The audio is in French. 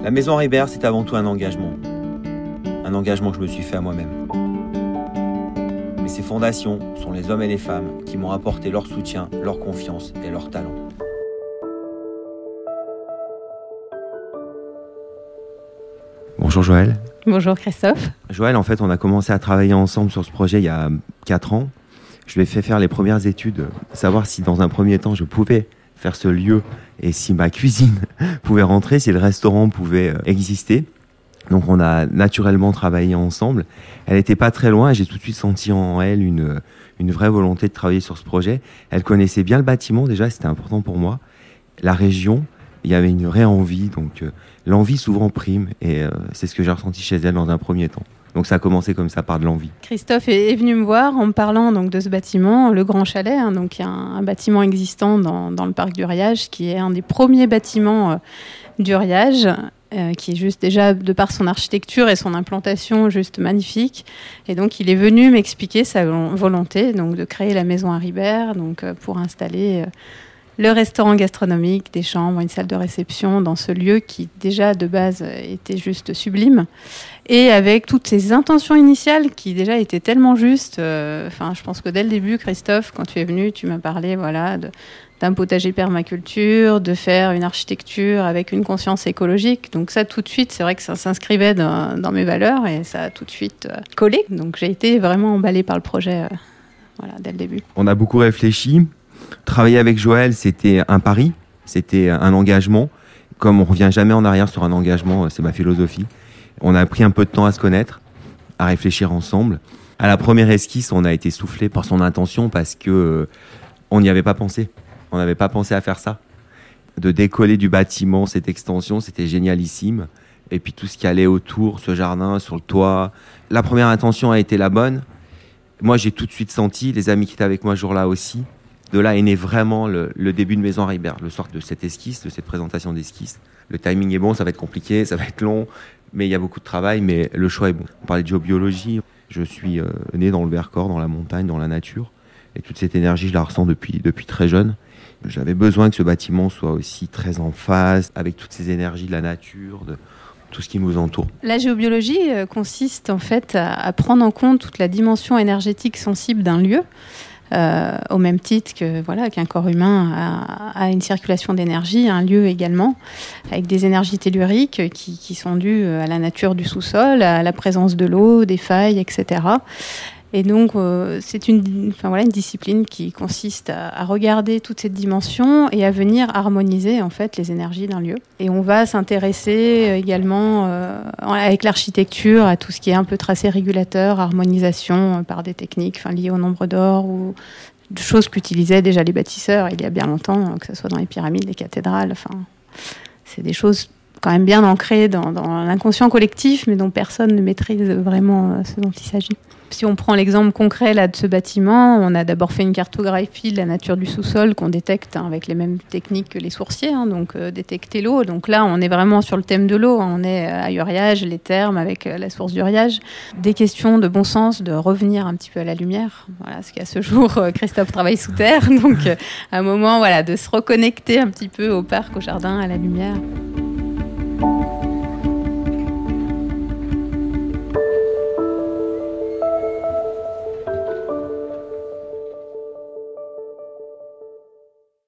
La maison Ribert, c'est avant tout un engagement. Un engagement que je me suis fait à moi-même. Mais ces fondations sont les hommes et les femmes qui m'ont apporté leur soutien, leur confiance et leur talent. Bonjour Joël. Bonjour Christophe. Joël, en fait, on a commencé à travailler ensemble sur ce projet il y a 4 ans. Je lui ai fait faire les premières études, savoir si dans un premier temps je pouvais faire ce lieu et si ma cuisine pouvait rentrer, si le restaurant pouvait euh, exister. Donc on a naturellement travaillé ensemble. Elle n'était pas très loin et j'ai tout de suite senti en elle une, une vraie volonté de travailler sur ce projet. Elle connaissait bien le bâtiment déjà, c'était important pour moi. La région, il y avait une vraie envie, donc euh, l'envie souvent prime et euh, c'est ce que j'ai ressenti chez elle dans un premier temps. Donc ça a commencé comme ça par de l'envie. Christophe est, venu me voir en me parlant donc de ce bâtiment, le Grand Chalet, hein, donc un, bâtiment existant dans, dans, le parc du Riage qui est un des premiers bâtiments euh, du Riage. Euh, qui est juste déjà de par son architecture et son implantation juste magnifique. Et donc il est venu m'expliquer sa volonté donc de créer la maison à Ribert donc euh, pour installer euh, le restaurant gastronomique, des chambres, une salle de réception dans ce lieu qui déjà de base était juste sublime. Et avec toutes ces intentions initiales qui déjà étaient tellement justes. Euh, je pense que dès le début, Christophe, quand tu es venu, tu m'as parlé voilà, d'un potager permaculture, de faire une architecture avec une conscience écologique. Donc ça, tout de suite, c'est vrai que ça s'inscrivait dans, dans, mes valeurs et ça a tout de suite euh, collé. Donc j'ai été vraiment emballée par le projet euh, voilà, dès le début. On a beaucoup réfléchi. Travailler avec Joël, c'était un pari, c'était un engagement. Comme on revient jamais en arrière sur un engagement, c'est ma philosophie. On a pris un peu de temps à se connaître, à réfléchir ensemble. À la première esquisse, on a été soufflé par son intention parce que euh, on n'y avait pas pensé. On n'avait pas pensé à faire ça. De décoller du bâtiment cette extension, c'était génialissime. Et puis tout ce qui allait autour, ce jardin, sur le toit. La première intention a été la bonne. Moi, j'ai tout de suite senti, les amis qui étaient avec moi ce jour-là aussi, de là est né vraiment le, début de Maison Ribert, le soir de cette esquisse, de cette présentation d'esquisse. Le timing est bon, ça va être compliqué, ça va être long, mais il y a beaucoup de travail, mais le choix est bon. On parlait de géobiologie, je suis euh, né dans le Vercors, dans la montagne, dans la nature, et toute cette énergie, je la ressens depuis, depuis très jeune. J'avais besoin que ce bâtiment soit aussi très en phase avec toutes ces énergies de la nature, de tout ce qui nous entoure. La géobiologie euh, consiste en fait à prendre en compte toute la dimension énergétique sensible d'un lieu euh, au même titre que voilà qu'un corps humain a, une circulation d'énergie, un lieu également, avec des énergies telluriques qui, qui sont dues à la nature du sous-sol, à la présence de l'eau, des failles, etc. Et donc, euh, c'est une, enfin, voilà, une discipline qui consiste à, regarder toute cette dimension et à venir harmoniser en fait les énergies d'un lieu. Et on va s'intéresser euh, également euh, avec l'architecture à tout ce qui est un peu tracé régulateur, harmonisation par des techniques liées au nombre d'or ou de choses qu'utilisaient déjà les bâtisseurs il y a bien longtemps, que ce soit dans les pyramides, les cathédrales. Enfin, c'est des choses quand même bien ancrées dans, l'inconscient collectif, mais dont personne ne maîtrise vraiment ce dont il s'agit. Si on prend l'exemple concret là, de ce bâtiment, on a d'abord fait une cartographie de la nature du sous-sol qu'on détecte hein, avec les mêmes techniques que les sourciers, hein, donc euh, détecter l'eau. Donc là, on est vraiment sur le thème de l'eau. Hein. on est à Uriage, les termes avec euh, la source d'Uriage. Des questions de bon sens, de revenir un petit peu à la lumière. Voilà, parce qu'à ce jour, euh, Christophe travaille sous terre. Donc un moment, voilà, de se reconnecter un petit peu au parc, au jardin, à la lumière.